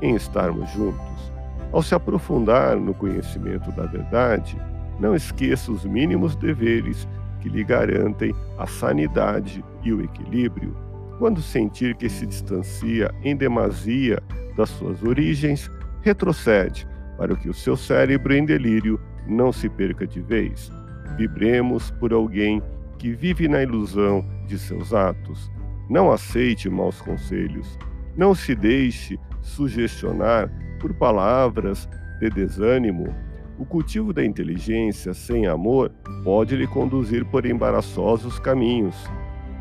em estarmos juntos. Ao se aprofundar no conhecimento da verdade, não esqueça os mínimos deveres que lhe garantem a sanidade e o equilíbrio. Quando sentir que se distancia em demasia das suas origens, retrocede para que o seu cérebro em delírio não se perca de vez. Vibremos por alguém que vive na ilusão de seus atos. Não aceite maus conselhos. Não se deixe sugestionar por palavras de desânimo o cultivo da inteligência sem amor pode lhe conduzir por embaraçosos caminhos.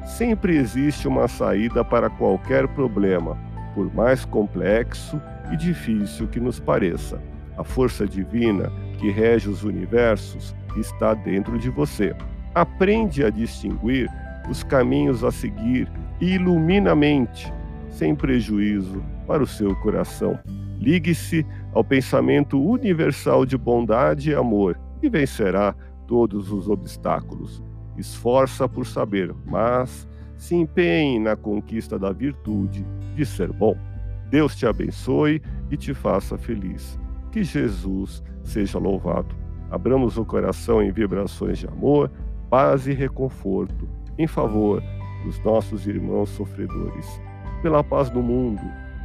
Sempre existe uma saída para qualquer problema, por mais complexo e difícil que nos pareça. A força divina que rege os universos está dentro de você. Aprende a distinguir os caminhos a seguir e ilumina a mente, sem prejuízo para o seu coração. Ligue-se ao pensamento universal de bondade e amor e vencerá todos os obstáculos. Esforça por saber, mas se empenhe na conquista da virtude de ser bom. Deus te abençoe e te faça feliz. Que Jesus seja louvado. Abramos o coração em vibrações de amor, paz e reconforto em favor dos nossos irmãos sofredores, pela paz do mundo